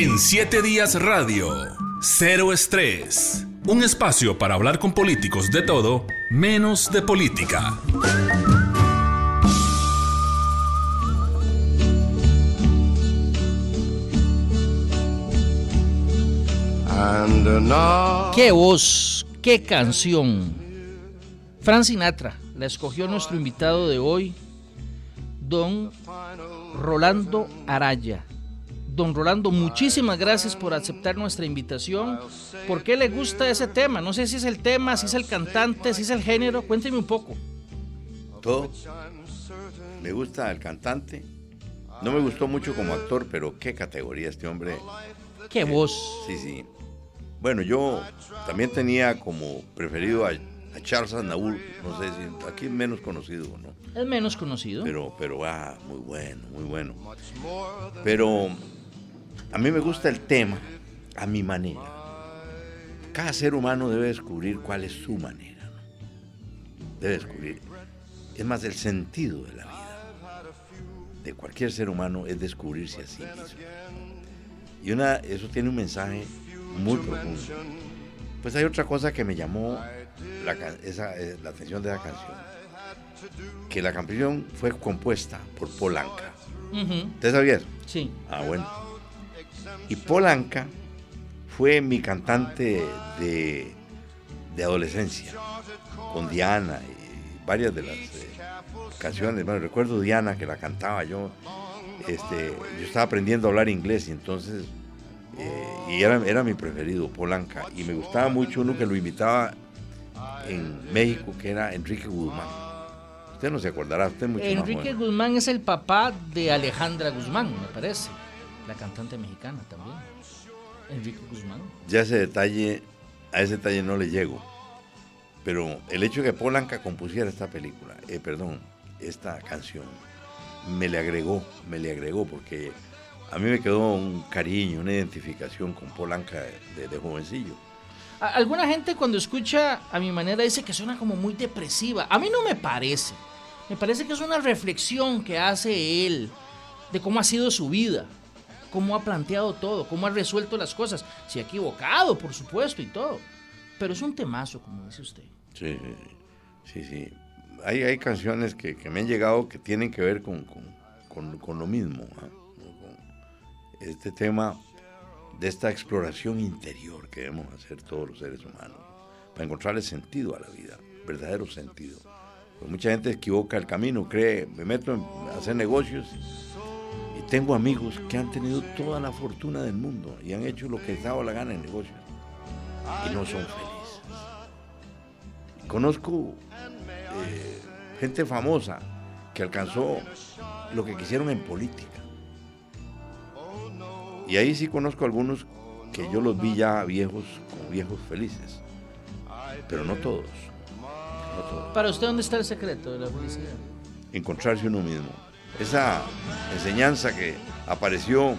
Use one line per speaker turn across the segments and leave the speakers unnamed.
En 7 días radio, cero estrés. Un espacio para hablar con políticos de todo, menos de política.
Qué voz, qué canción. Fran Sinatra la escogió nuestro invitado de hoy, don Rolando Araya. Don Rolando, muchísimas gracias por aceptar nuestra invitación. ¿Por qué le gusta ese tema? No sé si es el tema, si es el cantante, si es el género. Cuénteme un poco.
Todo. Me gusta el cantante. No me gustó mucho como actor, pero qué categoría este hombre.
Qué voz.
Sí, sí. Bueno, yo también tenía como preferido a, Charles Aznavour, no sé si aquí es menos conocido, ¿no?
Es menos conocido.
Pero, pero, ah, muy bueno, muy bueno. Pero a mí me gusta el tema a mi manera. Cada ser humano debe descubrir cuál es su manera. ¿no? Debe descubrir. Es más, el sentido de la vida de cualquier ser humano es descubrirse a sí mismo. Y una, eso tiene un mensaje muy profundo. Pues hay otra cosa que me llamó la, eh, la atención de la canción. Que la canción fue compuesta por Polanca. ¿Usted sabía eso?
Sí.
Ah, bueno. Y Polanca fue mi cantante de, de adolescencia, con Diana y varias de las eh, canciones. Bueno, recuerdo Diana que la cantaba yo. Este, yo estaba aprendiendo a hablar inglés y entonces eh, y era, era mi preferido, Polanca. Y me gustaba mucho uno que lo imitaba en México, que era Enrique Guzmán. Usted no se acordará, usted mucho
Enrique Guzmán es el papá de Alejandra Guzmán, me parece. La cantante mexicana también. Enrique Guzmán.
Ya ese detalle, a ese detalle no le llego. Pero el hecho de que Polanca compusiera esta película, eh, perdón, esta canción, me le agregó, me le agregó, porque a mí me quedó un cariño, una identificación con Polanca de, jovencillo.
Alguna gente cuando escucha a mi manera dice que suena como muy depresiva. A mí no me parece. Me parece que es una reflexión que hace él de cómo ha sido su vida, cómo ha planteado todo, cómo ha resuelto las cosas. Se ha equivocado, por supuesto, y todo. Pero es un temazo, como dice usted.
Sí, sí, sí. Hay, hay canciones que, me han llegado que tienen que ver con, con, lo mismo. ¿ah? este tema de esta exploración interior que debemos hacer todos los seres humanos para encontrarle sentido a la vida, verdadero sentido. Pues mucha gente equivoca el camino, cree, me meto en hacer negocios tengo amigos que han tenido toda la fortuna del mundo y han hecho lo que les daba la gana en negocios y no son felices. Conozco eh, gente famosa que alcanzó lo que quisieron en política y ahí sí conozco algunos que yo los vi ya viejos, como viejos felices. Pero no todos.
¿Para usted dónde está el secreto de la felicidad?
Encontrarse uno mismo. Esa enseñanza que apareció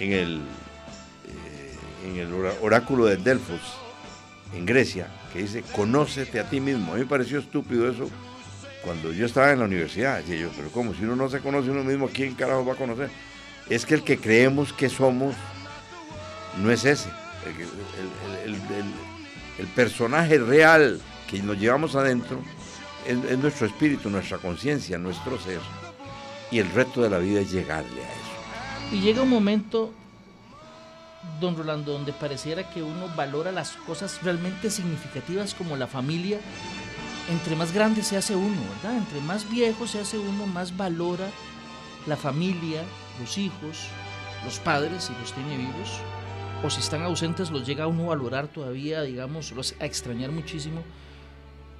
en el, eh, en el oráculo de Delfos, en Grecia, que dice, conócete a ti mismo. A mí me pareció estúpido eso cuando yo estaba en la universidad. Decía yo, pero ¿cómo? Si uno no se conoce a uno mismo, ¿quién carajo va a conocer? es que el que creemos que somos no es ese. El, personaje real que nos llevamos adentro es, nuestro espíritu, nuestra conciencia, nuestro ser. Y el reto de la vida es llegarle a eso.
Y llega un momento, don Rolando, donde pareciera que uno valora las cosas realmente significativas como la familia. Entre más grande se hace uno, ¿verdad? Entre más viejo se hace uno, más valora la familia, los hijos, los padres, si los tiene vivos, o si están ausentes, los llega uno a valorar todavía, digamos, los a extrañar muchísimo.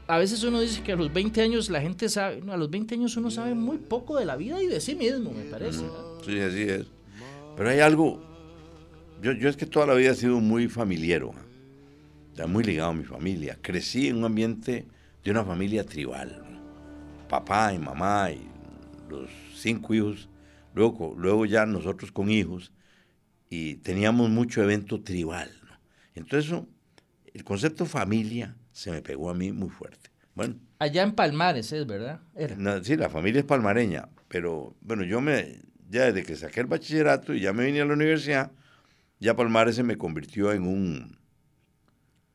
A veces uno dice que a los 20 años la gente sabe, a los 20 años uno sabe muy poco de la vida y de sí mismo, me parece.
Sí, así es. Pero hay algo, yo, es que toda la vida he sido muy familiero, ya muy ligado a mi familia. Crecí en un ambiente de una familia tribal, papá y mamá y los cinco hijos Luego, luego ya nosotros con hijos y teníamos mucho evento tribal. Entonces, el concepto familia se me pegó a mí muy fuerte. Bueno.
Allá en Palmares es, ¿verdad?
sí, la familia es palmareña, pero bueno, yo me, ya desde que saqué el bachillerato y ya me vine a la universidad, ya Palmares se me convirtió en un,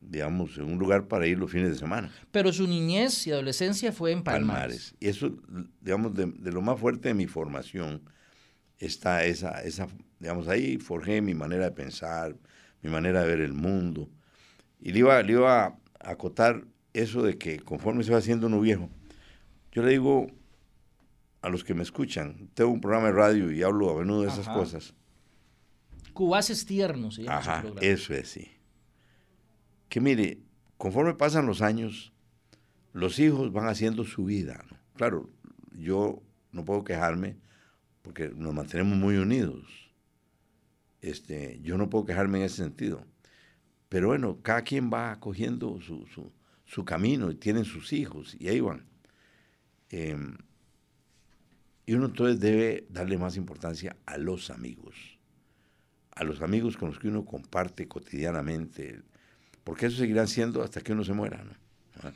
digamos, en un lugar para ir los fines de semana.
Pero su niñez y adolescencia fue en Palmares.
Y eso, digamos, de, lo más fuerte de mi formación está esa, esa, digamos, ahí forjé mi manera de pensar, mi manera de ver el mundo. Y le iba, le iba acotar eso de que conforme se va haciendo uno viejo, yo le digo a los que me escuchan, tengo un programa de radio y hablo a menudo de esas cosas.
Cubaces tiernos.
Ajá, eso es, sí. Que mire, conforme pasan los años, los hijos van haciendo su vida. Claro, yo no puedo quejarme porque nos mantenemos muy unidos. Este, yo no puedo quejarme en ese sentido. Pero bueno, cada quien va cogiendo su, su, camino y tienen sus hijos y ahí van. Em, y uno entonces debe darle más importancia a los amigos, a los amigos con los que uno comparte cotidianamente, porque eso seguirán siendo hasta que uno se muera. ¿no?
Ah.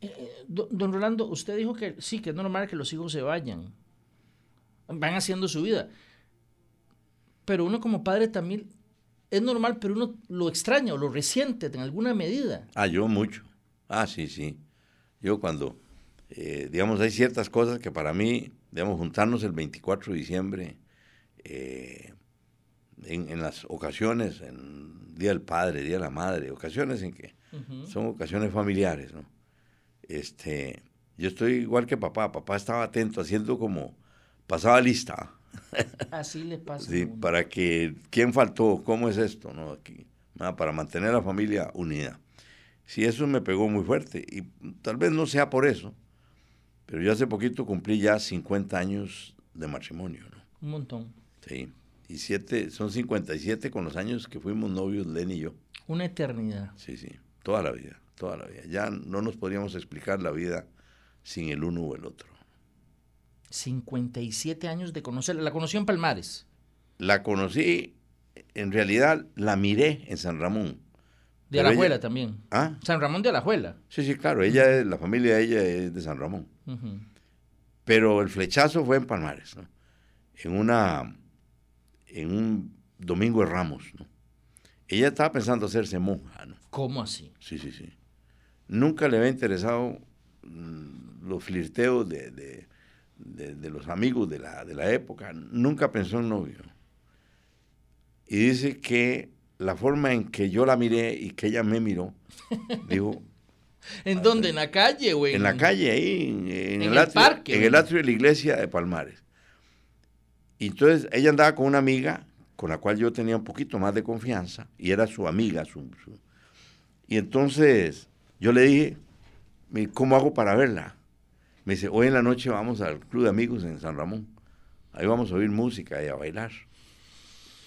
Eh, eh, don Rolando, usted dijo que sí, que es normal que los hijos se vayan, van haciendo su vida, pero uno como padre también es normal, pero uno lo extraña o lo resiente en alguna medida.
Ah, yo mucho. Ah, sí, sí. Yo cuando, eh, digamos, hay ciertas cosas que para mí digamos, juntarnos el 24 de diciembre, eh, en, las ocasiones, en Día del Padre, Día de la Madre, ocasiones en que son ocasiones familiares, ¿no? Este, yo estoy igual que papá, papá estaba atento, haciendo como, pasaba lista.
Así le pasa.
Sí, para que, ¿quién faltó? ¿Cómo es esto? ¿no? Aquí, para mantener a la familia unida. Sí, eso me pegó muy fuerte y tal vez no sea por eso, pero yo hace poquito cumplí ya 50 años de matrimonio, ¿no?
Un montón.
Sí. Y siete, son 57 con los años que fuimos novios, Len y yo.
Una eternidad.
Sí, sí. Toda la vida, toda la vida. Ya no nos podríamos explicar la vida sin el uno o el otro.
57 años de conocerla. ¿La conoció en Palmares?
La conocí, en realidad la miré en San Ramón.
De Alajuela también.
¿Ah?
San Ramón de Alajuela.
Sí, sí, claro. Ella, la familia de ella es de San Ramón. Pero el flechazo fue en Palmares, ¿no? En una, en un domingo de Ramos, ¿no? Ella estaba pensando hacerse monja, ¿no?
¿Cómo así?
Sí, sí, sí. Nunca le había interesado mm, los flirteos de, de, los amigos de la, de la época. Nunca pensó en novio. Y dice que la forma en que yo la miré y que ella me miró, dijo,
¿En dónde? ¿En la calle, güey?
En la calle, ahí, en, el, atrio, parque. En el atrio de la iglesia de Palmares. Y entonces ella andaba con una amiga con la cual yo tenía un poquito más de confianza y era su amiga. Su, y entonces yo le dije, ¿cómo hago para verla? Me dice, hoy en la noche vamos al Club de Amigos en San Ramón. Ahí vamos a oír música y a bailar.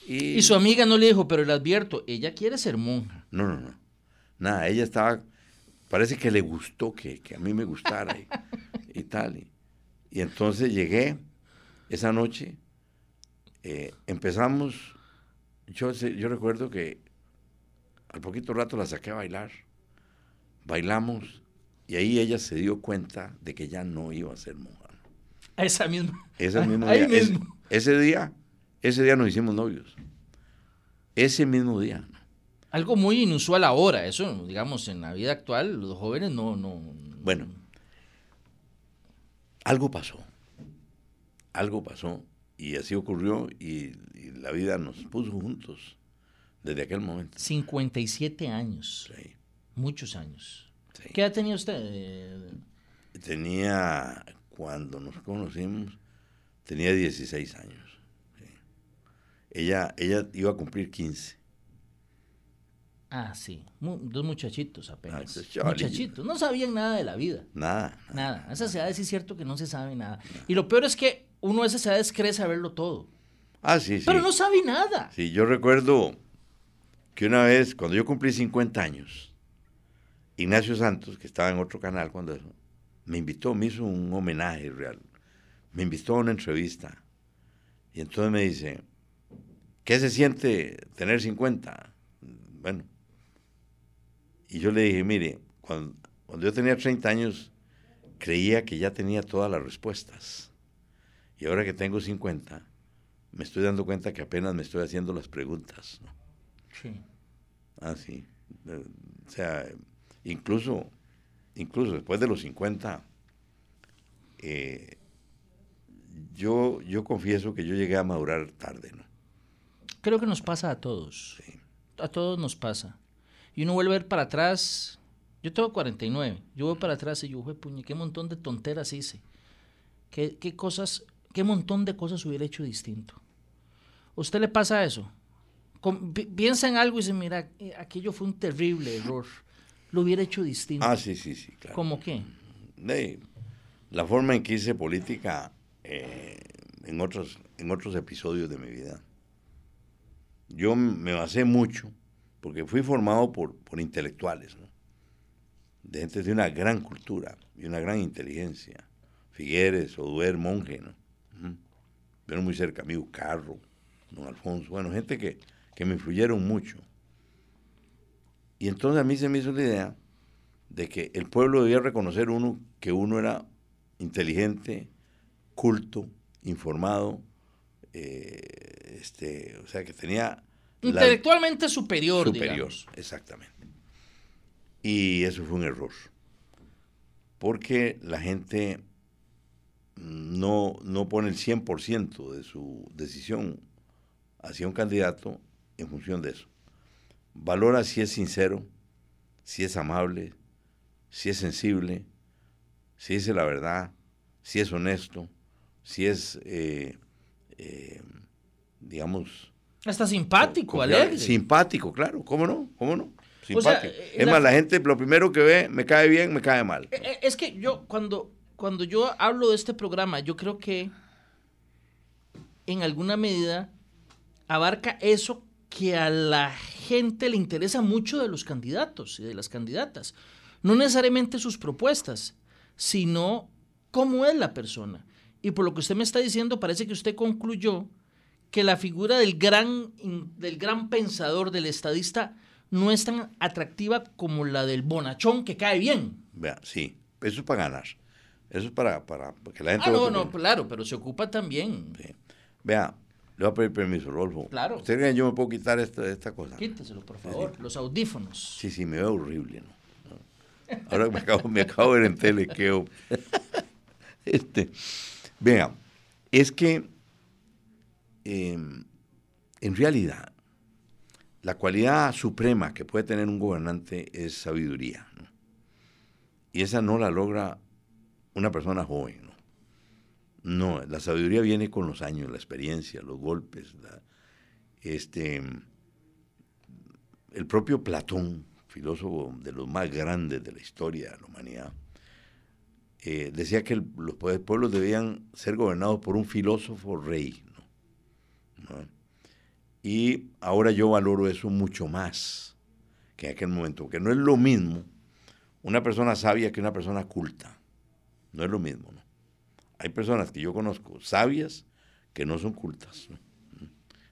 Y, y su amiga no le dijo, pero le advierto, ella quiere ser monja.
No, no, no. Nada, ella estaba parece que le gustó que, a mí me gustara y, tal. Y, entonces llegué esa noche, eh, empezamos, yo, yo recuerdo que al poquito rato la saqué a bailar, bailamos y ahí ella se dio cuenta de que ya no iba a ser monja.
Esa misma.
Ese mismo día. ese día, ese día nos hicimos novios. Ese mismo día
algo muy inusual ahora, eso, digamos, en la vida actual, los jóvenes no, no.
Bueno, algo pasó, algo pasó, y así ocurrió, y, la vida nos puso juntos desde aquel momento.
57 años. Sí. Muchos años. ¿Qué edad tenía usted?
Tenía, cuando nos conocimos, tenía 16 años. Ella, ella iba a cumplir 15.
Ah, sí. dos muchachitos apenas. muchachitos. No sabían nada de la vida.
Nada.
Nada. A esas edades es cierto que no se sabe nada. Y lo peor es que uno a esas edades cree saberlo todo.
Ah, sí, sí.
Pero no sabe nada.
Sí, yo recuerdo que una vez, cuando yo cumplí 50 años, Ignacio Santos, que estaba en otro canal cuando eso, me invitó, me hizo un homenaje real. Me invitó a una entrevista. Y entonces me dice, ¿qué se siente tener 50? Bueno, y yo le dije, mire, cuando, yo tenía 30 años, creía que ya tenía todas las respuestas. Y ahora que tengo 50, me estoy dando cuenta que apenas me estoy haciendo las preguntas. ¿no?
Sí.
Ah, sí. Eh, O sea, incluso, incluso después de los 50, eh, yo, yo confieso que yo llegué a madurar tarde, ¿no?
Creo que nos pasa a todos.
Sí.
A todos nos pasa. Y uno vuelve a ver para atrás. Yo tengo 49. Yo voy para atrás y yo, "Jue puñe, qué montón de tonteras hice. Qué, qué cosas, qué montón de cosas hubiera hecho distinto. ¿A usted le pasa eso? Piensa en algo y dice, mira, eh, aquello fue un terrible error. Lo hubiera hecho distinto.
Ah, sí, sí, sí, claro.
¿Cómo qué?
de la forma en que hice política eh, en, otros, en otros episodios de mi vida. Yo me basé mucho, porque fui formado por, por intelectuales, ¿no? de gente de una gran cultura y una gran inteligencia. Figueres, Oduer, Monge, ¿no? Pero muy cerca, amigo Carro, don Alfonso, bueno, gente que, que me influyeron mucho. Y entonces a mí se me hizo la idea de que el pueblo debía reconocer uno que uno era inteligente, culto, informado, eh, este, o sea que tenía la-
Intelectualmente superior,
superior,
digamos.
exactamente. Y eso fue un error, porque la gente no, no pone el 100% de su decisión hacia un candidato en función de eso. Valora si es sincero, si es amable, si es sensible, si dice la verdad, si es honesto, si es, eh, eh, digamos,
Hasta simpático, alegre.
Simpático, claro, ¿cómo no? ¿Cómo no?
O sea,
Simpático.
eh,
es
la-
más, la gente lo primero que ve, me cae bien, me cae mal.
Es que yo, cuando, cuando yo hablo de este programa, yo creo que en alguna medida abarca eso que a la gente le interesa mucho de los candidatos y de las candidatas. No necesariamente sus propuestas, sino cómo es la persona. Y por lo que usted me está diciendo, parece que usted concluyó que la figura del gran, del gran pensador, del estadista, no es tan atractiva como la del bonachón que cae bien.
Vea, sí, eso es para ganar. Eso es para, para que la gente...
Ah, no, no, claro, pero se ocupa también.
Sí. Vea, le voy a pedir permiso, Rolfo.
Claro.
¿Usted cree que yo me puedo quitar esta, esta cosa?
Quíteselo, por favor. Los audífonos.
Sí, sí, me veo horrible, ¿no? Ahora me acabo, me acabo de ver en tele que... yo- este, vea, es que eh, en realidad la cualidad suprema que puede tener un gobernante es sabiduría, ¿no? Y esa no la logra una persona joven, ¿no? La sabiduría viene con los años, la experiencia, los golpes, este, el propio Platón, filósofo de los más grandes de la historia de la humanidad, eh, decía que los pue- pueblos debían ser gobernados por un filósofo rey. Y ahora yo valoro eso mucho más que en aquel momento, porque no es lo mismo una persona sabia que una persona culta. No es lo mismo, ¿no? Hay personas que yo conozco sabias que no son cultas.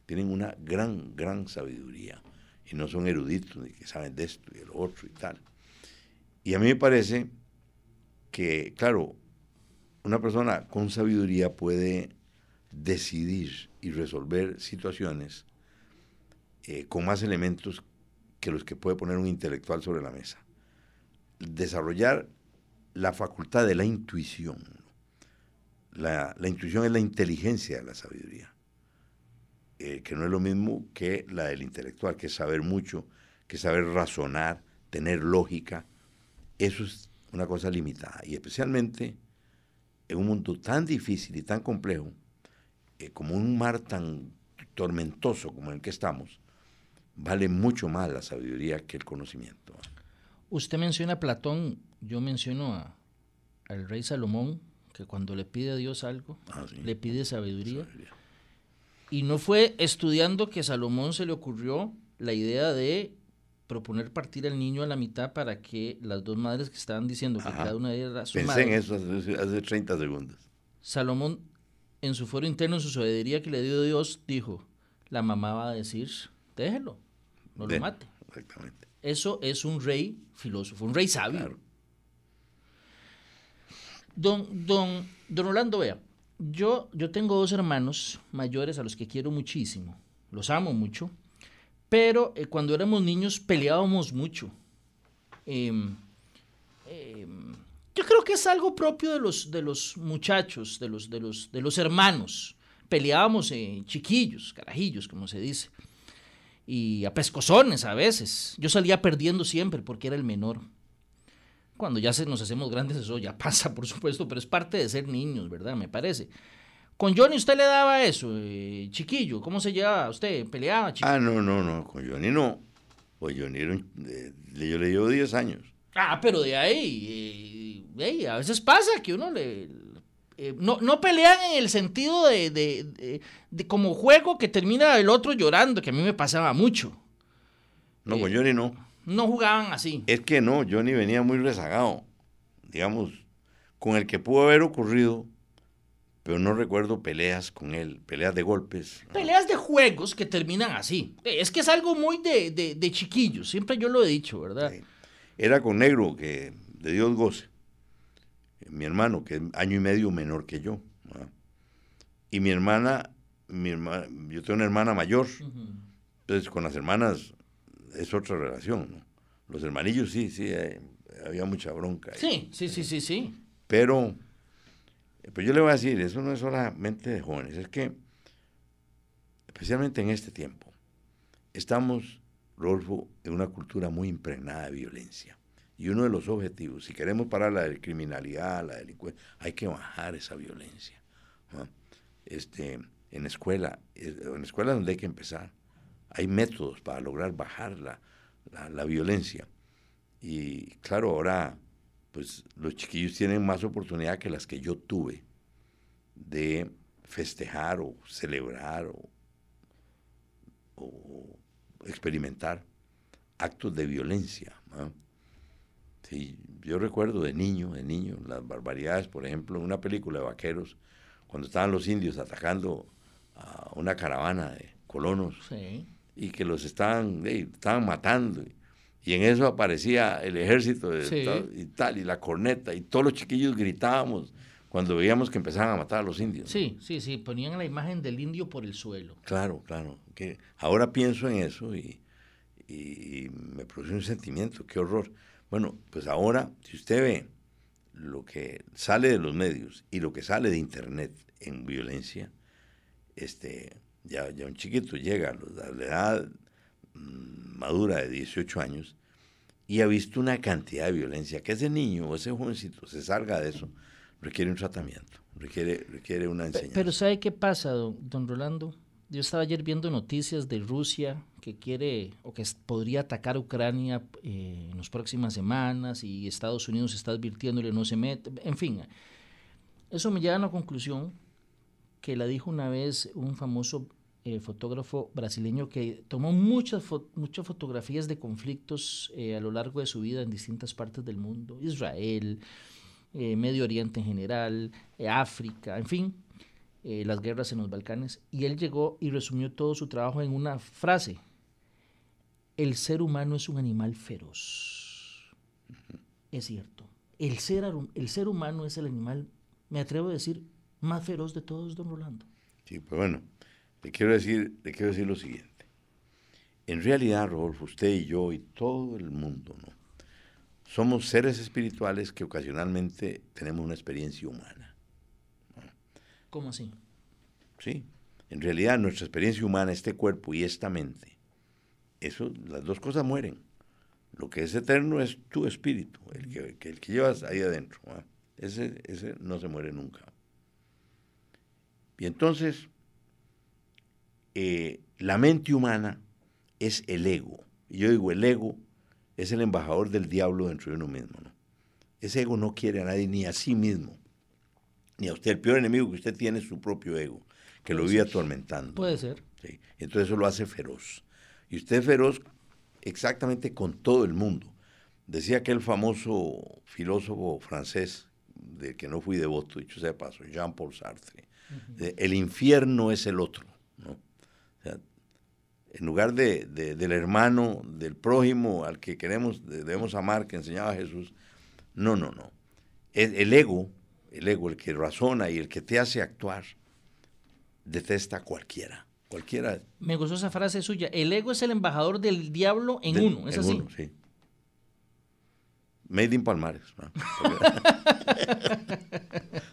Tienen una gran, gran sabiduría y no son eruditos ni que saben de esto y de lo otro y tal. Y a mí me parece que, claro, una persona con sabiduría puede decidir y resolver situaciones eh, con más elementos que los que puede poner un intelectual sobre la mesa. Desarrollar la facultad de la intuición. La, la intuición es la inteligencia de la sabiduría, eh, que no es lo mismo que la del intelectual, que es saber mucho, que es saber razonar, tener lógica. Eso es una cosa limitada. Y especialmente en un mundo tan difícil y tan complejo, eh, como un mar tan tormentoso como el que estamos, vale mucho más la sabiduría que el conocimiento.
Usted menciona a Platón, yo menciono a, al rey Salomón, que cuando le pide a Dios algo,
Ah, sí.
le pide sabiduría.
Sabiduría.
Y no fue estudiando que a Salomón se le ocurrió la idea de proponer partir al niño a la mitad para que las dos madres que estaban diciendo que cada una era su
Pensé
madre.
en eso hace, hace 30 segundos.
Salomón, en su foro interno, en su sabiduría que le dio Dios, dijo, la mamá va a decir, déjelo, no
De-
lo mate.
Exactamente.
Eso es un rey filósofo, un rey sabio.
Claro.
Don, don, don Orlando, vea, yo, yo tengo dos hermanos mayores a los que quiero muchísimo. Los amo mucho. Pero eh, cuando éramos niños peleábamos mucho. Em, em, yo creo que es algo propio de los, de los muchachos, de los, de, los, de los hermanos. Peleábamos en chiquillos, carajillos, como se dice. Y a pescozones a veces. Yo salía perdiendo siempre porque era el menor. Cuando ya se nos hacemos grandes eso ya pasa, por supuesto, pero es parte de ser niños, ¿verdad? Me parece. Con Johnny usted le daba eso, eh, chiquillo, ¿cómo se llevaba usted? ¿Peleaba, chiquillo?
Ah, no, no, no, con Johnny no. Pues Johnny era un, yo le llevo 10 años.
Ah, pero de ahí, eh, a veces pasa que uno le... Eh, no, no pelean en el sentido de, de, de, como juego que termina el otro llorando, que a mí me pasaba mucho.
No, con Johnny no
no jugaban así.
Es que no, Johnny venía muy rezagado, digamos, con el que pudo haber ocurrido, pero no recuerdo peleas con él, peleas de golpes.
Peleas de juegos que terminan así. Es que es algo muy de, de, chiquillos, siempre yo lo he dicho, ¿verdad?
Era con Negro, que de Dios goce, mi hermano, que es año y medio menor que yo. Y mi hermana, mi hermana, yo tengo una hermana mayor, entonces con las hermanas es otra relación, ¿no? Los hermanillos sí, sí, eh, había mucha bronca.
Sí, sí, sí, sí, sí.
Pero, pues yo le voy a decir, eso no es solamente de jóvenes, es que, especialmente en este tiempo, estamos, Rodolfo, en una cultura muy impregnada de violencia. Y uno de los objetivos, si queremos parar la criminalidad, la delincuencia, hay que bajar esa violencia. Este, en escuela, en escuela donde hay que empezar hay métodos para lograr bajar la, violencia. Y claro, ahora pues los chiquillos tienen más oportunidad que las que yo tuve de festejar o celebrar o, experimentar actos de violencia. yo recuerdo de niño, de niño, las barbaridades, por ejemplo, una película de vaqueros, cuando estaban los indios atacando a una caravana de colonos. Sí y que los estaban, estaban matando. Y en eso aparecía el ejército y tal, y la corneta, y todos los chiquillos gritábamos cuando veíamos que empezaban a matar a los indios.
Sí, sí, sí, ponían la imagen del indio por el suelo.
Claro, claro. Que ahora pienso en eso y, y me produce un sentimiento, qué horror. Bueno, pues ahora, si usted ve lo que sale de los medios y lo que sale de Internet en violencia, este, ya, ya un chiquito llega a la edad mm, madura de 18 años y ha visto una cantidad de violencia, que ese niño o ese jovencito se salga de eso, requiere un tratamiento, requiere, requiere una enseñanza.
Pero ¿sabe qué pasa, don, Rolando? Yo estaba ayer viendo noticias de Rusia que quiere o que podría atacar a Ucrania eh, en las próximas semanas y Estados Unidos está advirtiéndole no se mete, en fin. Eso me lleva a la conclusión que la dijo una vez un famoso eh, fotógrafo brasileño que tomó muchas, muchas fotografías de conflictos eh, a lo largo de su vida en distintas partes del mundo, Israel, eh, Medio Oriente en general, África, en fin, las guerras en los Balcanes. Y él llegó y resumió todo su trabajo en una frase, el ser humano es un animal feroz. Es cierto, el ser, el ser humano es el animal, me atrevo a decir, más feroz de todos, don Rolando.
Sí, pues bueno, le quiero decir, le quiero decir lo siguiente. En realidad, Rodolfo, usted y yo y todo el mundo, ¿no? Somos seres espirituales que ocasionalmente tenemos una experiencia humana.
¿Cómo así?
Sí. En realidad, nuestra experiencia humana, este cuerpo y esta mente, eso, las dos cosas mueren. Lo que es eterno es tu espíritu, el que, el que llevas ahí adentro. Ese, ese no se muere nunca. Y entonces, eh, la mente humana es el ego. Y yo digo, el ego es el embajador del diablo dentro de uno mismo. ¿no? Ese ego no quiere a nadie ni a sí mismo. Ni a usted. El peor enemigo que usted tiene es su propio ego, que lo vive atormentando.
Puede ser.
¿sí? Entonces eso lo hace feroz. Y usted es feroz exactamente con todo el mundo. Decía aquel famoso filósofo francés, del que no fui devoto, dicho sea de paso, Jean-Paul Sartre, el infierno es el otro en lugar de, del hermano, del prójimo al que queremos, debemos amar, que enseñaba Jesús, no, no, no. El, ego, el ego, el que razona y el que te hace actuar, detesta a cualquiera. Cualquiera.
Me gustó esa frase suya. El ego es el embajador del diablo en uno. ¿Es
en
así?
Uno, sí. Made in Palmares.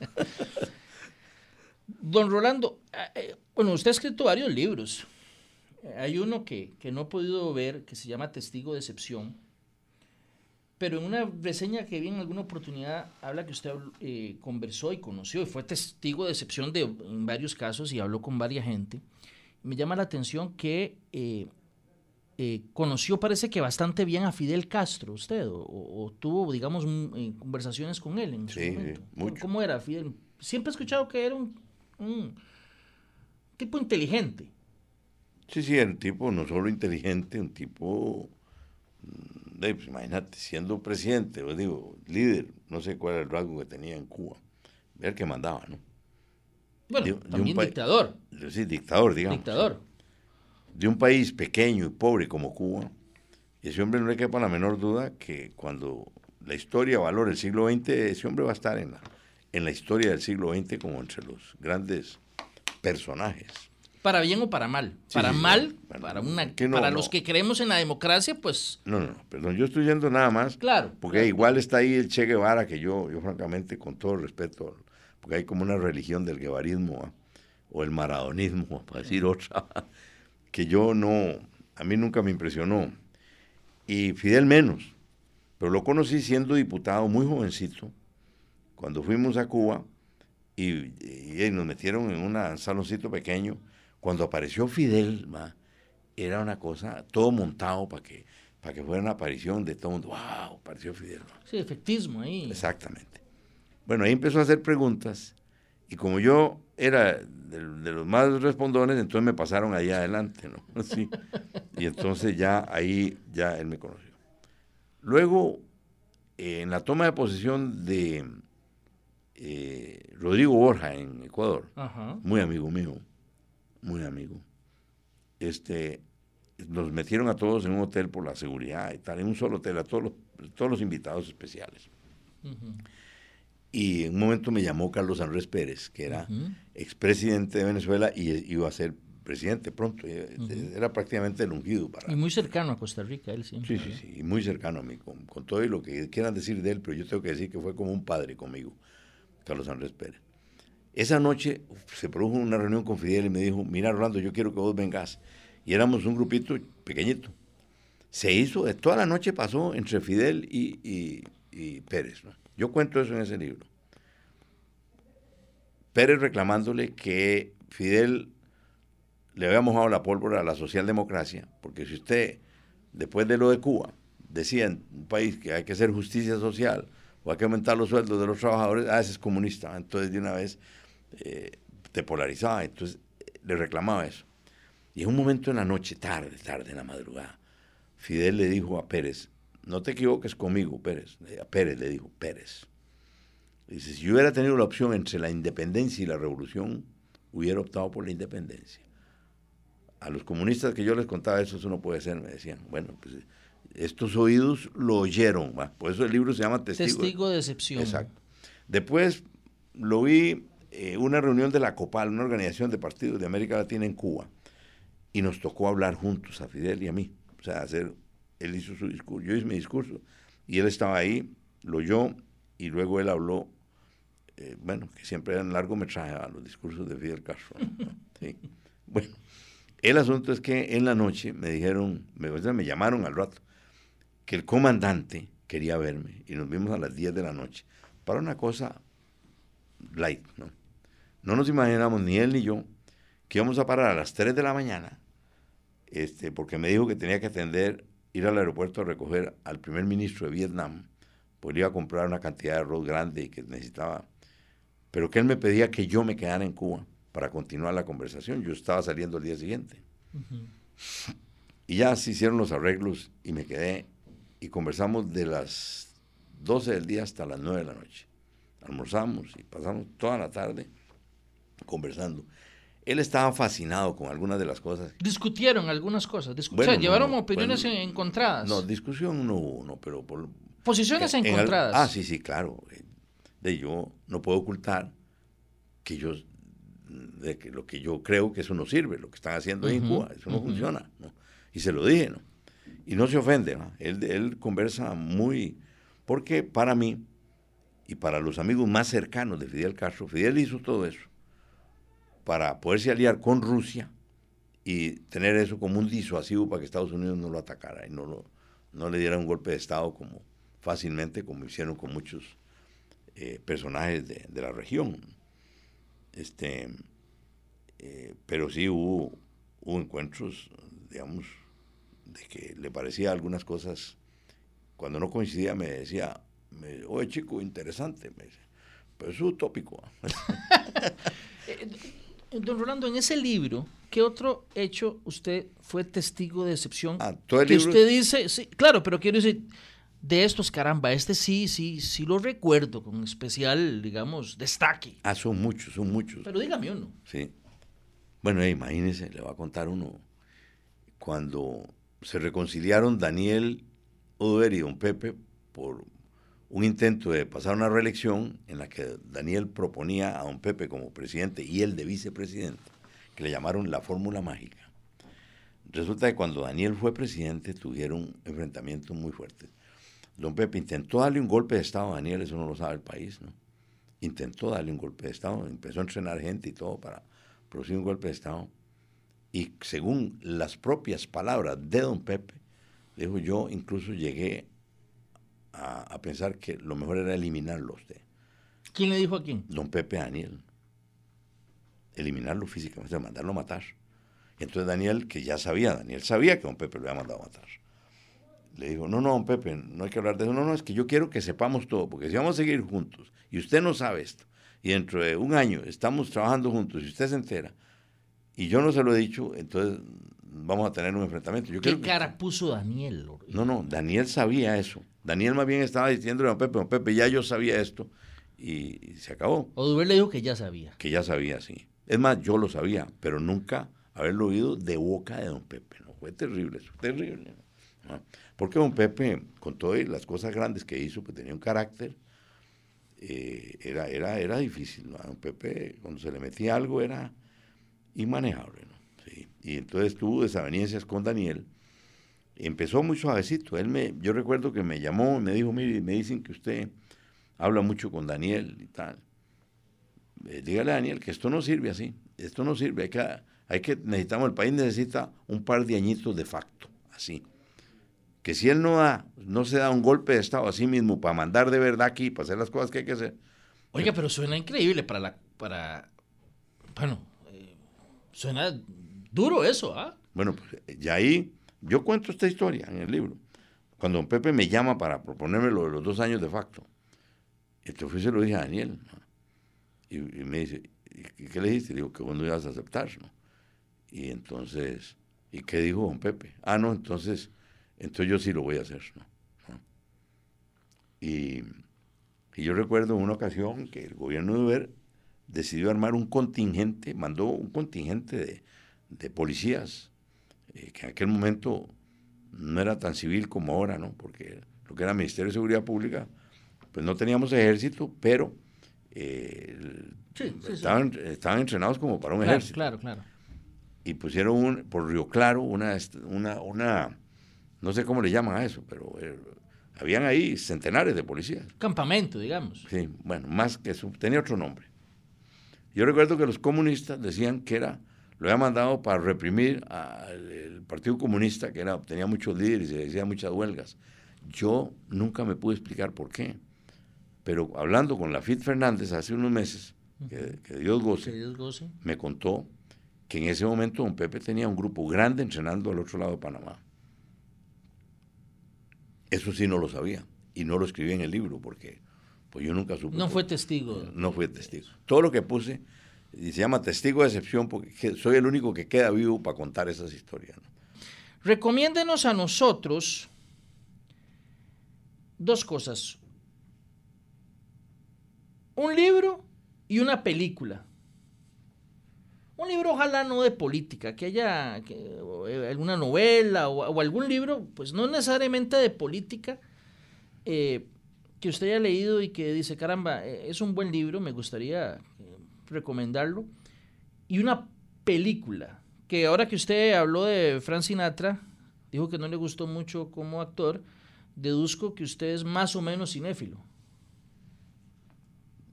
Don Rolando, eh, eh, bueno, usted ha escrito varios libros. Hay uno que, que, no he podido ver que se llama Testigo de Excepción, pero en una reseña que vi en alguna oportunidad habla que usted eh, conversó y conoció y fue testigo de excepción de, en varios casos y habló con varias gente. Me llama la atención que eh, eh, conoció, parece que bastante bien a Fidel Castro, usted, o, o tuvo, digamos, conversaciones con él en su
sí,
momento.
Mucho.
¿Cómo era Fidel? Siempre he escuchado que era un, un tipo inteligente.
Sí, sí, un tipo no solo inteligente, un tipo, de, pues, imagínate, siendo presidente, os digo, líder, no sé cuál era el rasgo que tenía en Cuba, ver que mandaba, ¿no?
Bueno, de, también de dictador.
Sí, dictador, digamos.
Dictador.
De un país pequeño y pobre como Cuba, ese hombre no le quepa la menor duda que cuando la historia valore el siglo XX, ese hombre va a estar en la, en la historia del siglo XX como entre los grandes personajes.
Para bien o para mal.
Sí,
para
sí,
mal,
bueno,
para una
que no,
para
no.
los que creemos en la democracia, pues
No, no, no, perdón, yo estoy yendo nada más.
Claro,
Porque
claro.
igual está ahí el Che Guevara, que yo, yo francamente, con todo el respeto, porque hay como una religión del guevarismo, o el maradonismo, para decir otra, que yo no, a mí nunca me impresionó. Y Fidel menos, pero lo conocí siendo diputado muy jovencito, cuando fuimos a Cuba, y, y nos metieron en un saloncito pequeño, cuando apareció Fidel, ¿va? era una cosa, todo montado para que, para que fuera una aparición de todo el mundo. ¡Wow! Apareció Fidel. ¿va?
sí, efectismo ahí.
Exactamente. Bueno, ahí empezó a hacer preguntas y como yo era de, de, los más respondones, entonces me pasaron ahí adelante, ¿no? Sí. Y entonces ya ahí, ya él me conoció. Luego, eh, en la toma de posesión de eh, Rodrigo Borja en Ecuador,
Ajá.
muy amigo mío, muy amigo, este, nos metieron a todos en un hotel por la seguridad y tal, en un solo hotel, a todos los, todos los invitados especiales.
Uh -huh.
Y en un momento me llamó Carlos Andrés Pérez, que era
Uh -huh.
expresidente de Venezuela y iba a ser presidente pronto.
Uh -huh.
Era prácticamente el ungido para...
Y muy cercano a Costa Rica, él siempre.
Sí, sí, sí, y muy cercano a mí, con, con todo y lo que quieran decir de él, pero yo tengo que decir que fue como un padre conmigo, Carlos Andrés Pérez. Esa noche se produjo una reunión con Fidel y me dijo, mira Rolando, yo quiero que vos vengas. Y éramos un grupito pequeñito. Se hizo, toda la noche pasó entre Fidel y, y, Pérez. Yo cuento eso en ese libro. Pérez reclamándole que Fidel le había mojado la pólvora a la socialdemocracia, porque si usted, después de lo de Cuba, decía en un país que hay que hacer justicia social o hay que aumentar los sueldos de los trabajadores, ah, ese es comunista. Entonces, de una vez eh, te polarizaba, entonces le reclamaba eso. Y en un momento en la noche, tarde, tarde, en la madrugada, Fidel le dijo a Pérez, no te equivoques conmigo, Pérez. A Pérez le dijo, Pérez. Dice, si yo hubiera tenido la opción entre la independencia y la revolución, hubiera optado por la independencia. A los comunistas que yo les contaba eso, eso no puede ser, me decían. Bueno, pues estos oídos lo oyeron, ¿va? por eso el libro se llama Testigo,
Testigo de Excepción.
Exacto. Después lo vi en eh, una reunión de la COPAL, una organización de partidos de América Latina en Cuba, y nos tocó hablar juntos a Fidel y a mí. O sea, hacer, él hizo su discurso, yo hice mi discurso, y él estaba ahí, lo oyó, y luego él habló, eh, bueno, que siempre eran largometraje a los discursos de Fidel Castro. ¿no? Sí. Bueno, el asunto es que en la noche me dijeron, me, o sea, me llamaron al rato, que el comandante quería verme, y nos vimos a las 10 de la noche, para una cosa light, ¿no? No nos imaginamos, ni él ni yo, que íbamos a parar a las 3 de la mañana, este, porque me dijo que tenía que atender, ir al aeropuerto a recoger al primer ministro de Vietnam, pues iba a comprar una cantidad de arroz grande y que necesitaba, pero que él me pedía que yo me quedara en Cuba para continuar la conversación. Yo estaba saliendo el día siguiente. Uh -huh. Y ya se hicieron los arreglos y me quedé y conversamos de las 12 del día hasta las 9 de la noche. Almorzamos y pasamos toda la tarde conversando. Él estaba fascinado con algunas de las cosas.
Discutieron algunas cosas. Discu bueno, o sea, llevaron no, opiniones bueno, encontradas.
No, discusión no hubo, no, pero por,
Posiciones
en,
encontradas.
En, ah, sí, sí, claro. de yo no puedo ocultar que yo de que lo que yo creo que eso no sirve, lo que están haciendo en Cuba, eso no funciona. Y se lo dije, ¿no? Y no se ofende, Él, él conversa muy, porque para mí y para los amigos más cercanos de Fidel Castro, Fidel hizo todo eso para poderse aliar con Rusia y tener eso como un disuasivo para que Estados Unidos no lo atacara y no, lo, no le diera un golpe de Estado como fácilmente, como hicieron con muchos eh, personajes de, de, la región. Este, eh, pero sí hubo encuentros, digamos, de que le parecía algunas cosas, cuando no coincidía me decía, me, oye chico, interesante, me dice, pero es utópico.
Eh, don Rolando, en ese libro, ¿qué otro hecho usted fue testigo de excepción?
Ah, todo el
que
libro-
usted dice, sí, claro, pero quiero decir, de estos, caramba, este sí, sí, sí lo recuerdo con especial, digamos, destaque.
Ah, son muchos, son muchos.
Pero dígame uno.
Sí. Bueno, imagínese, le va a contar uno. Cuando se reconciliaron Daniel Oduber y don Pepe por un intento de pasar una reelección en la que Daniel proponía a don Pepe como presidente y él de vicepresidente, que le llamaron la fórmula mágica. Resulta que cuando Daniel fue presidente tuvieron enfrentamientos muy fuertes. Don Pepe intentó darle un golpe de Estado a Daniel, eso no lo sabe el país, ¿no? Intentó darle un golpe de Estado, empezó a entrenar gente y todo para producir un golpe de Estado. Y según las propias palabras de don Pepe, dijo yo incluso llegué a, a pensar que lo mejor era eliminarlo a usted.
¿Quién le dijo a quién?
Don Pepe a Daniel. Eliminarlo físicamente, mandarlo a matar. Y entonces Daniel, que ya sabía, Daniel sabía que don Pepe lo había mandado a matar. Le dijo, no, no, don Pepe, no hay que hablar de eso. No, no, es que yo quiero que sepamos todo, porque si vamos a seguir juntos y usted no sabe esto, y dentro de un año estamos trabajando juntos y usted se entera, y yo no se lo he dicho, entonces vamos a tener un enfrentamiento. Yo
¿Qué
que-
cara puso Daniel?
no, no, Daniel sabía eso. Daniel más bien estaba diciendo a don Pepe, don Pepe, ya yo sabía esto, y, y se acabó.
Oduber le dijo que ya sabía.
que ya sabía, sí. Es más, yo lo sabía, pero nunca haberlo oído de boca de don Pepe. ¿no? Fue terrible, eso, terrible. ¿no? Porque don Pepe, con todas las cosas grandes que hizo, pues tenía un carácter, eh, era, era, era difícil. ¿no? A don Pepe, cuando se le metía algo, era inmanejable. ¿no? Sí. Y entonces tuvo desavenencias con Daniel. Empezó muy suavecito. Él me, yo recuerdo que me llamó y me dijo, mire, me dicen que usted habla mucho con Daniel y tal eh, dígale a Daniel que esto no sirve así, esto no sirve, hay que, hay que, necesitamos, el país necesita un par de añitos de facto, así. Que si él no da, no se da un golpe de Estado a sí mismo para mandar de verdad aquí, para hacer las cosas que hay que hacer,
Oiga, pero suena increíble para la, para, bueno, eh, suena duro eso, ¿ah?
bueno, pues eh, ya ahí, yo cuento esta historia en el libro. Cuando don Pepe me llama para proponerme lo de los dos años de facto, entonces se lo dije a Daniel, ¿no? y, y me dice, ¿y qué le dijiste? Digo, que no ibas a aceptar, ¿no? Y entonces, ¿y qué dijo don Pepe? Ah, no, entonces, entonces yo sí lo voy a hacer, ¿no? ¿No? Y, y yo recuerdo una ocasión que el gobierno de Uber decidió armar un contingente, mandó un contingente de, de policías, eh, que en aquel momento no era tan civil como ahora, ¿no? Porque lo que era Ministerio de Seguridad Pública, pues no teníamos ejército, pero eh,
Sí, sí.
estaban, estaban entrenados como para un
Claro,
ejército.
claro, claro.
Y pusieron un, por Río Claro una, una, no sé cómo le llaman a eso, pero eh, habían ahí centenares de policías.
Campamento, digamos.
Sí, bueno, más que eso, tenía otro nombre. Yo recuerdo que los comunistas decían que era, lo había mandado para reprimir al Partido Comunista, que era, tenía muchos líderes y decía muchas huelgas. Yo nunca me pude explicar por qué. Pero hablando con la FIT Fernández hace unos meses, que, que Dios
Que
goce,
Dios goce.
me contó que en ese momento don Pepe tenía un grupo grande entrenando al otro lado de Panamá. Eso sí no lo sabía y no lo escribí en el libro porque pues yo nunca supe.
No fue testigo.
No fui testigo. Todo lo que puse y se llama testigo de excepción porque que- soy el único que queda vivo para contar esas historias. ¿no?
Recomiéndenos a nosotros dos cosas. Un libro y una película. Un libro ojalá no de política, que haya que- eh, alguna novela o, o algún libro, pues no necesariamente de política, eh, que usted haya leído y que dice, caramba, eh, es un buen libro, me gustaría eh, recomendarlo. Y una película, que ahora que usted habló de Frank Sinatra, dijo que no le gustó mucho como actor, deduzco que usted es más o menos cinéfilo.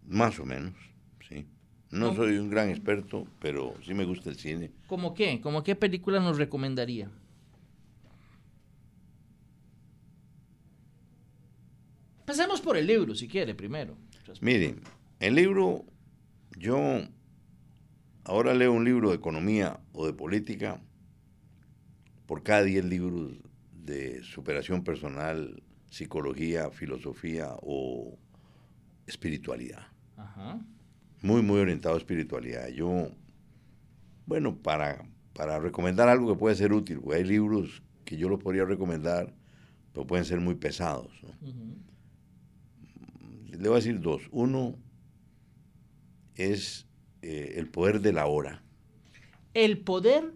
Más o menos, sí. No, soy un gran experto, pero sí me gusta el cine.
¿Cómo qué? ¿Cómo qué película nos recomendaría? Empecemos por el libro, si quiere, primero.
Miren, el libro, yo ahora leo un libro de economía o de política por cada 10 libros de superación personal, psicología, filosofía o espiritualidad. Muy, muy orientado a espiritualidad. Yo, bueno, para, para recomendar algo que puede ser útil, hay libros que yo los podría recomendar, pero pueden ser muy pesados. Le voy a decir dos. Uno es eh, El poder de la hora.
El poder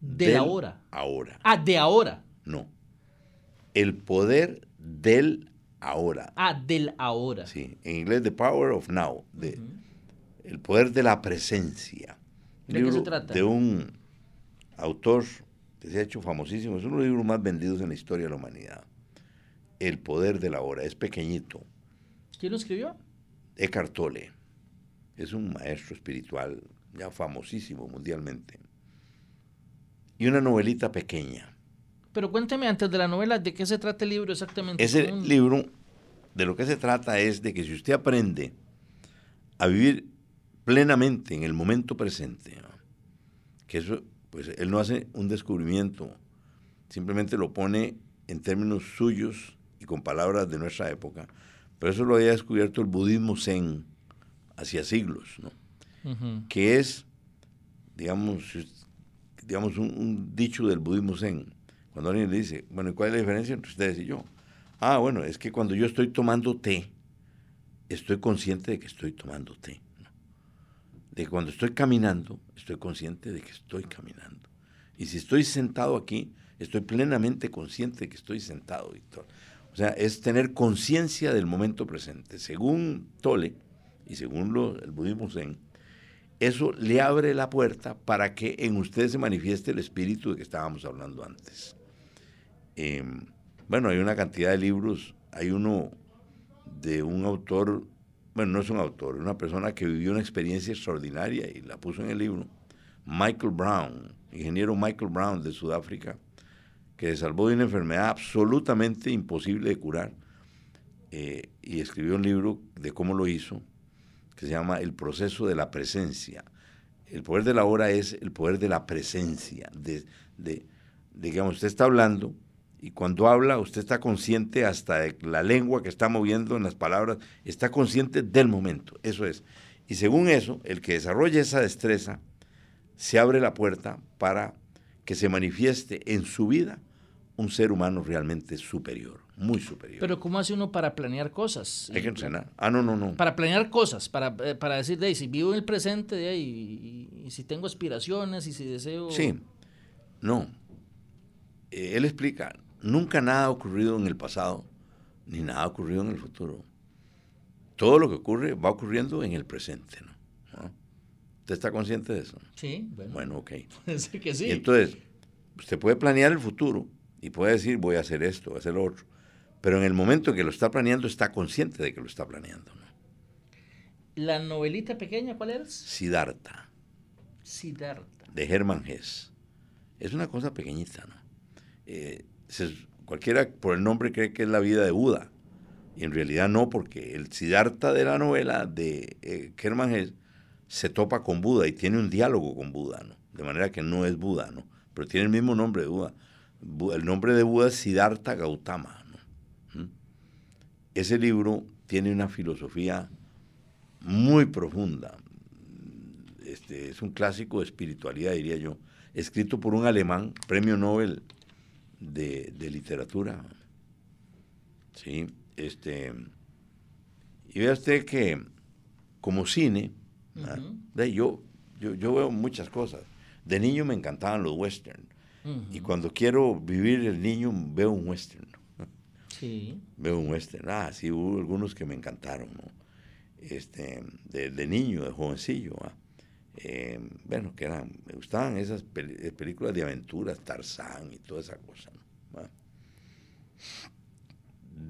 de la hora.
Ahora.
Ah, de ahora.
No. El poder del ahora.
Ah, del ahora.
Sí, en inglés The Power of Now, de, el poder de la presencia.
¿De qué se trata?
De un autor que se ha hecho famosísimo, es uno de los libros más vendidos en la historia de la humanidad. El poder de la hora, es pequeñito.
¿Quién lo escribió?
Eckhart Tolle. Es un maestro espiritual ya famosísimo mundialmente. Y una novelita pequeña
pero cuénteme antes de la novela, ¿de qué se trata el libro exactamente?
Ese libro, de lo que se trata es de que si usted aprende a vivir plenamente en el momento presente, que eso, pues él no hace un descubrimiento, simplemente lo pone en términos suyos y con palabras de nuestra época, pero eso lo había descubierto el budismo zen hacia siglos, ¿no? que es, digamos, digamos un dicho del budismo zen, cuando alguien le dice, bueno, ¿cuál es la diferencia entre ustedes y yo? Ah, bueno, es que cuando yo estoy tomando té, estoy consciente de que estoy tomando té. De que cuando estoy caminando, estoy consciente de que estoy caminando. Y si estoy sentado aquí, estoy plenamente consciente de que estoy sentado, Víctor. O sea, es tener conciencia del momento presente. Según Tole y según el budismo zen, eso le abre la puerta para que en usted se manifieste el espíritu de que estábamos hablando antes. Em, bueno, hay una cantidad de libros, hay uno de un autor, bueno, no es un autor, es una persona que vivió una experiencia extraordinaria y la puso en el libro, Michael Brown, ingeniero Michael Brown de Sudáfrica, que se salvó de una enfermedad absolutamente imposible de curar eh, y escribió un libro de cómo lo hizo, que se llama El proceso de la presencia. El poder de la hora es el poder de la presencia, de, de digamos, usted está hablando y cuando habla, usted está consciente hasta de la lengua que está moviendo en las palabras, está consciente del momento, eso es. Y según eso, el que desarrolla esa destreza, se abre la puerta para que se manifieste en su vida un ser humano realmente superior, muy superior.
Pero ¿cómo hace uno para planear cosas?
Hay que entrenar. Ah, no, no, no.
Para planear cosas, para, eh, para decir, de, si vivo en el presente de, y, y, si tengo aspiraciones y si deseo...
Sí, no. Eh, él explica, Nunca nada ha ocurrido en el pasado, ni nada ha ocurrido en el futuro. Todo lo que ocurre va ocurriendo en el presente, ¿no? ¿Usted está consciente de eso?
Sí,
bueno. Bueno, ok.
Puede que sí.
entonces, usted puede planear el futuro y puede decir, voy a hacer esto, voy a hacer lo otro. Pero en el momento que lo está planeando, está consciente de que lo está planeando. ¿no?
¿La novelita pequeña cuál es?
Siddhartha.
Siddhartha.
De Hermann Hesse. Es una cosa pequeñita, ¿no? Eh, cualquiera por el nombre cree que es la vida de Buda. Y en realidad no, porque el Siddhartha de la novela de eh, Hermann se topa con Buda y tiene un diálogo con Buda, ¿no? De manera que no es Buda, ¿no? Pero tiene el mismo nombre de Buda. El nombre de Buda es Siddhartha Gautama, ¿no? ¿Mm? Ese libro tiene una filosofía muy profunda. Este, es un clásico de espiritualidad, diría yo, escrito por un alemán, premio Nobel de, literatura. Sí, este. Y vea usted que como cine, yo, yo, veo muchas cosas. De niño me encantaban los western. Y cuando quiero vivir el niño, veo un western.
Sí.
Veo un western. Ah, sí, hubo algunos que me encantaron, ¿no? Este, de, niño, de jovencillo, eh, bueno, que eran, me gustaban esas eh, películas de aventuras, Tarzán y toda esa cosa,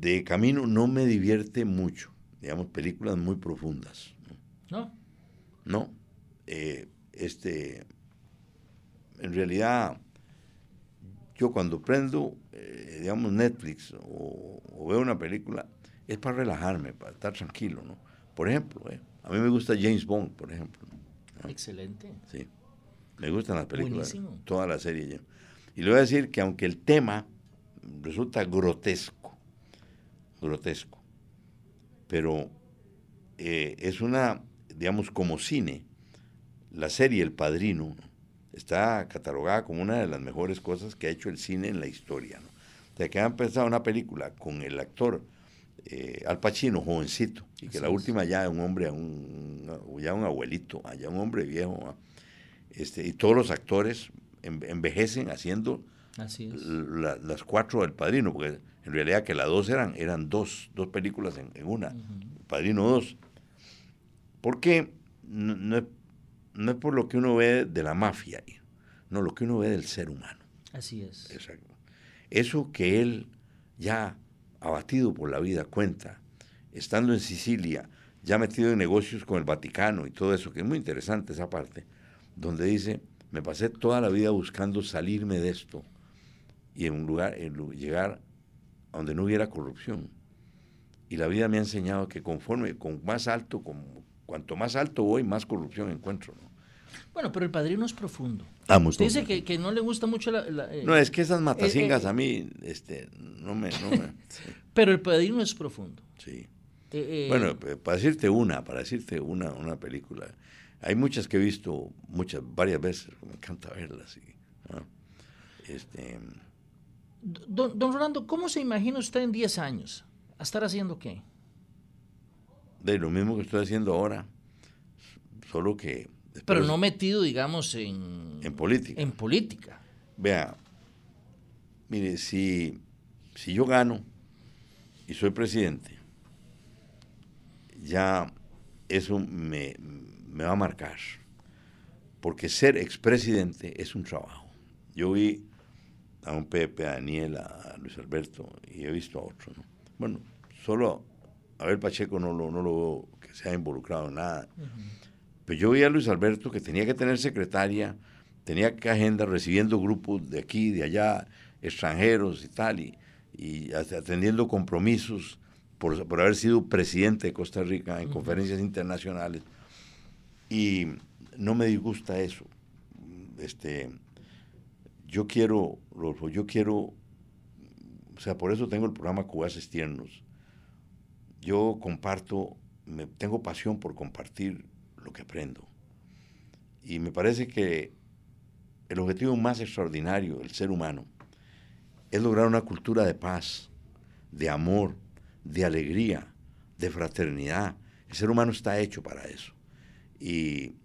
De camino no me divierte mucho, digamos, películas muy profundas.
¿No?
No. Eh, este, en realidad, yo cuando prendo, eh, digamos, Netflix o, veo una película, es para relajarme, para estar tranquilo, ¿no? Por ejemplo, eh, a mí me gusta James Bond, por ejemplo.
Excelente.
Sí, me gustan las películas, toda la serie. Y le voy a decir que aunque el tema resulta grotesco, grotesco, pero eh, es una, digamos, como cine, la serie El Padrino, está catalogada como una de las mejores cosas que ha hecho el cine en la historia. ¿no? O sea, que han pensado una película con el actor eh, Al Pacino, jovencito, y que la última ya es un hombre, un, ya un abuelito, ya un hombre viejo, este, y todos los actores envejecen haciendo las cuatro del Padrino, porque en realidad que las dos eran, eran dos, dos películas en, una, Padrino 2. Porque no, no no es por lo que uno ve de la mafia, no, lo que uno ve del ser humano.
Así es.
Exacto. Eso que él ya abatido por la vida cuenta, estando en Sicilia, ya metido en negocios con el Vaticano y todo eso, que es muy interesante esa parte, donde dice, me pasé toda la vida buscando salirme de esto y en un lugar, en llegar a donde no hubiera corrupción. Y la vida me ha enseñado que conforme, con más alto, con, cuanto más alto voy, más corrupción encuentro.
Bueno, pero el padrino es profundo.
Ah,
dice que, no le gusta mucho la...
Eh, no, es que esas matacingas eh, eh, a mí este, no me...
Pero el padrino es profundo.
Sí. bueno, para decirte una, para decirte una, una película, hay muchas que he visto muchas, varias veces, me encanta verlas. este,
don, don Rolando, ¿cómo se imagina usted en 10 años? ¿A estar haciendo qué?
De lo mismo que estoy haciendo ahora, solo que
pero no metido, digamos, en...
En política.
En política.
Vea, mire, si, si yo gano y soy presidente, ya eso me, me va a marcar. Porque ser expresidente es un trabajo. Yo vi a un Pepe, a Daniel, a Luis Alberto y he visto a otros. ¿no? Bueno, solo a ver Pacheco no lo, no lo veo que se haya involucrado en nada. Pero yo vi a Luis Alberto que tenía que tener secretaria, tenía que agenda recibiendo grupos de aquí, de allá, extranjeros y tal, y, atendiendo compromisos por, haber sido presidente de Costa Rica en conferencias internacionales. Y no me disgusta eso. Este, yo quiero, Rolfo, yo quiero, o sea, por eso tengo el programa Cubas Tiernos. Yo comparto, me, tengo pasión por compartir lo que aprendo. Y me parece que el objetivo más extraordinario del ser humano es lograr una cultura de paz, de amor, de alegría, de fraternidad. El ser humano está hecho para eso. Y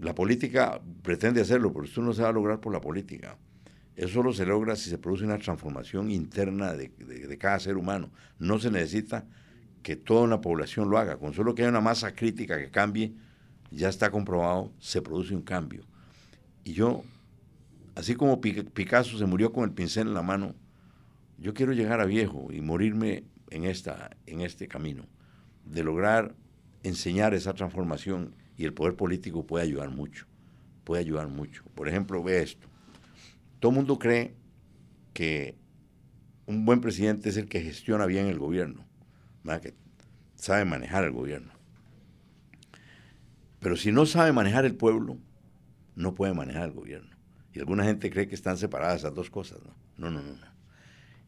la política pretende hacerlo, pero esto no se va a lograr por la política. Eso solo se logra si se produce una transformación interna de, de cada ser humano. No se necesita que toda una población lo haga. Con solo que haya una masa crítica que cambie, ya está comprobado, se produce un cambio. Y yo, así como Picasso se murió con el pincel en la mano, yo quiero llegar a viejo y morirme en, esta, en este camino, de lograr enseñar esa transformación y el poder político puede ayudar mucho, puede ayudar mucho. Por ejemplo, ve esto. Todo el mundo cree que un buen presidente es el que gestiona bien el gobierno, que sabe manejar el gobierno. Pero si no sabe manejar el pueblo, no puede manejar el gobierno. Y alguna gente cree que están separadas esas dos cosas. No, no, no, no.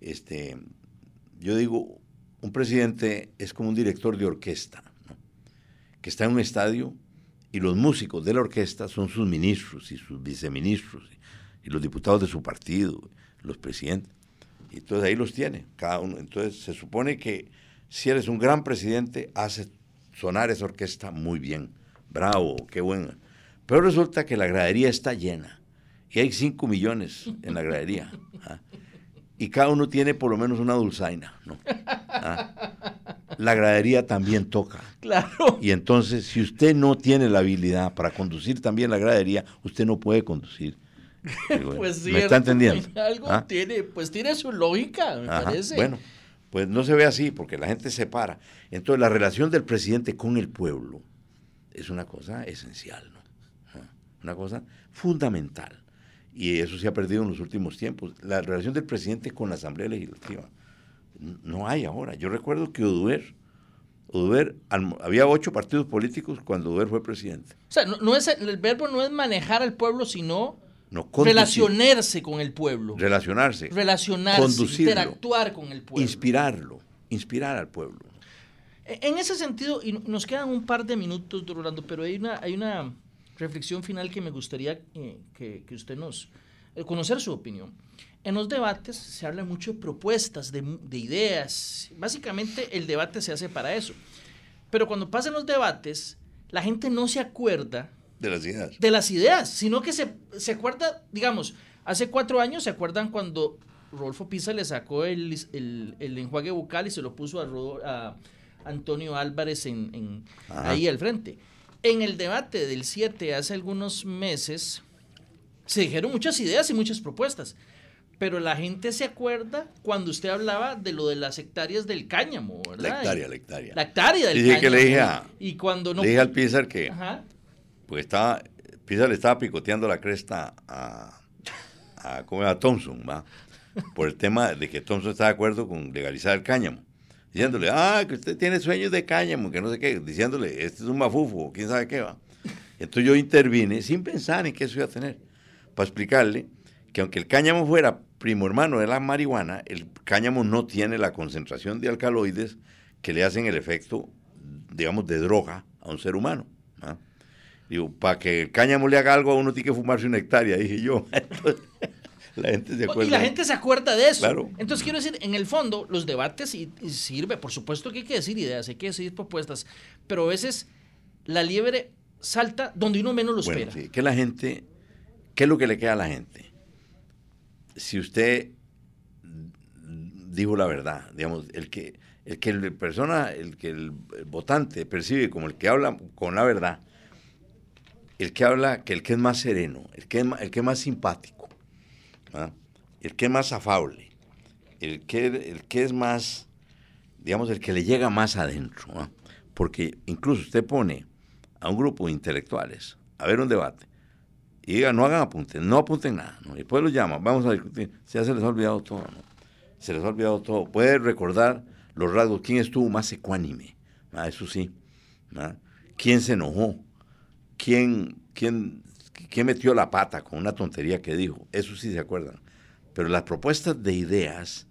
Este, yo digo, un presidente es como un director de orquesta, que está en un estadio y los músicos de la orquesta son sus ministros y sus viceministros y los diputados de su partido, los presidentes. Y entonces ahí los tiene, cada uno. Entonces se supone que si eres un gran presidente, hace sonar esa orquesta muy bien bravo, qué bueno. Pero resulta que la gradería está llena y hay 5 millones en la gradería. ¿ah? y cada uno tiene por lo menos una dulzaina, ¿no? Ah, la gradería también toca.
Claro.
Y entonces, si usted no tiene la habilidad para conducir también la gradería, usted no puede conducir.
pues sí,
¿Me está entendiendo?
Algo
¿Ah?
tiene, pues tiene su lógica, me
Ajá,
parece.
Bueno, pues no se ve así porque la gente se para. Entonces, la relación del presidente con el pueblo es una cosa esencial, ¿no? Una cosa fundamental. Y eso se ha perdido en los últimos tiempos. La relación del presidente con la Asamblea Legislativa. No hay ahora. Yo recuerdo que alm- había ocho partidos políticos cuando Oduber fue presidente.
O sea, no es, el verbo no es manejar al pueblo, sino
No,
relacionarse con el pueblo.
relacionarse,
relacionarse,
conducirlo,
interactuar con el pueblo.
inspirarlo, inspirar al pueblo.
E- En ese sentido, y nos quedan un par de minutos, Rolando, pero hay una, hay una reflexión final que me gustaría eh, que, que usted nos... eh, conocer su opinión. En los debates se habla mucho de propuestas, de, de ideas. Básicamente el debate se hace para eso. Pero cuando pasan los debates, la gente no se acuerda
De las ideas.
de las ideas, sino que se, se acuerda, digamos, hace cuatro años se acuerdan cuando Rodolfo Pisa le sacó el, el- el enjuague bucal y se lo puso a, Antonio Álvarez en, ahí al frente. En el debate del 7 hace algunos meses se dijeron muchas ideas y muchas propuestas, pero la gente se acuerda cuando usted hablaba de lo de las hectáreas del cáñamo, ¿verdad?
La hectárea, la hectárea.
La hectárea del
Dije que le dije a-
y cuando no...
Le dije al Pizar que
Ajá.
Pues estaba, Pizar le estaba picoteando la cresta a, a, a Thompson, ¿va? Por el tema de que Thompson está de acuerdo con legalizar el cáñamo. Diciéndole, ah, que usted tiene sueños de cáñamo, que no sé qué. Diciéndole, este es un mafufo, quién sabe qué va. Entonces yo intervine sin pensar en qué eso iba a tener. Para explicarle que aunque el cáñamo fuera primo hermano de la marihuana, el cáñamo no tiene la concentración de alcaloides que le hacen el efecto, digamos, de droga a un ser humano. ¿ah? Digo, para que el cáñamo le haga algo a uno tiene que fumarse una hectárea, dije yo. Entonces, la gente se acuerda.
Y la gente se acuerda de eso.
Claro.
Entonces quiero decir, en el fondo, los debates y, y sirve, por supuesto que hay que decir ideas, hay que decir propuestas, pero a veces la liebre salta donde uno menos lo
Bueno,
espera.
sí, que la gente, ¿qué es lo que le queda a la gente? Si usted dijo la verdad, digamos, el que el que el persona, el que el votante percibe como el que habla con la verdad, el que habla, que el que es más sereno, el que es más, el que es más simpático, el que es más afable, el que, el que es más, digamos, el que le llega más adentro, porque incluso usted pone a un grupo de intelectuales a ver un debate y diga, no hagan apuntes, no apunten nada, ¿no? y después los llama, vamos a discutir, ya se les ha olvidado todo, ¿no? se les ha olvidado todo, puede recordar los rasgos, quién estuvo más ecuánime, ah, eso sí, quién se enojó, quién, quién, quién metió la pata con una tontería que dijo, eso sí se acuerdan, pero las propuestas de ideas,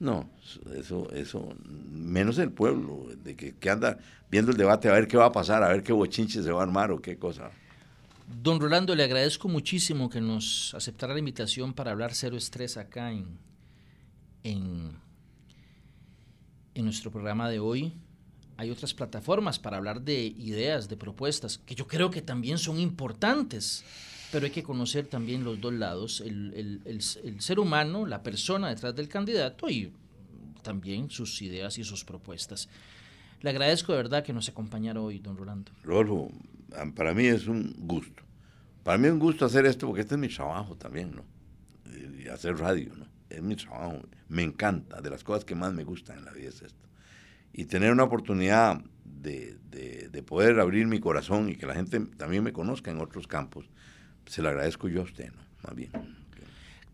no, eso, eso, menos el pueblo, de que, que anda viendo el debate a ver qué va a pasar, a ver qué bochinche se va a armar o qué cosa.
Don Rolando, le agradezco muchísimo que nos aceptara la invitación para hablar cero estrés acá en, en, en nuestro programa de hoy. Hay otras plataformas para hablar de ideas, de propuestas, que yo creo que también son importantes, pero hay que conocer también los dos lados, el, ser humano, la persona detrás del candidato y también sus ideas y sus propuestas. Le agradezco de verdad que nos acompañara hoy, don Rolando.
Rodolfo, para mí es un gusto. Para mí es un gusto hacer esto porque este es mi trabajo también, ¿no? Y hacer radio, ¿no? Es mi trabajo. Me encanta. De las cosas que más me gustan en la vida es esto. Y tener una oportunidad de, de- de poder abrir mi corazón y que la gente también me conozca en otros campos, se lo agradezco yo a usted, ¿no? Más bien.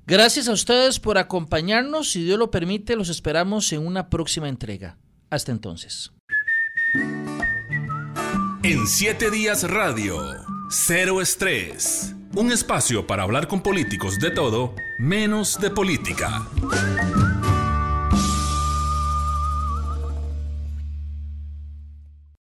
Gracias a ustedes por acompañarnos. Si Dios lo permite, los esperamos en una próxima entrega. Hasta entonces.
En siete días radio, cero estrés. Un espacio para hablar con políticos de todo, menos de política.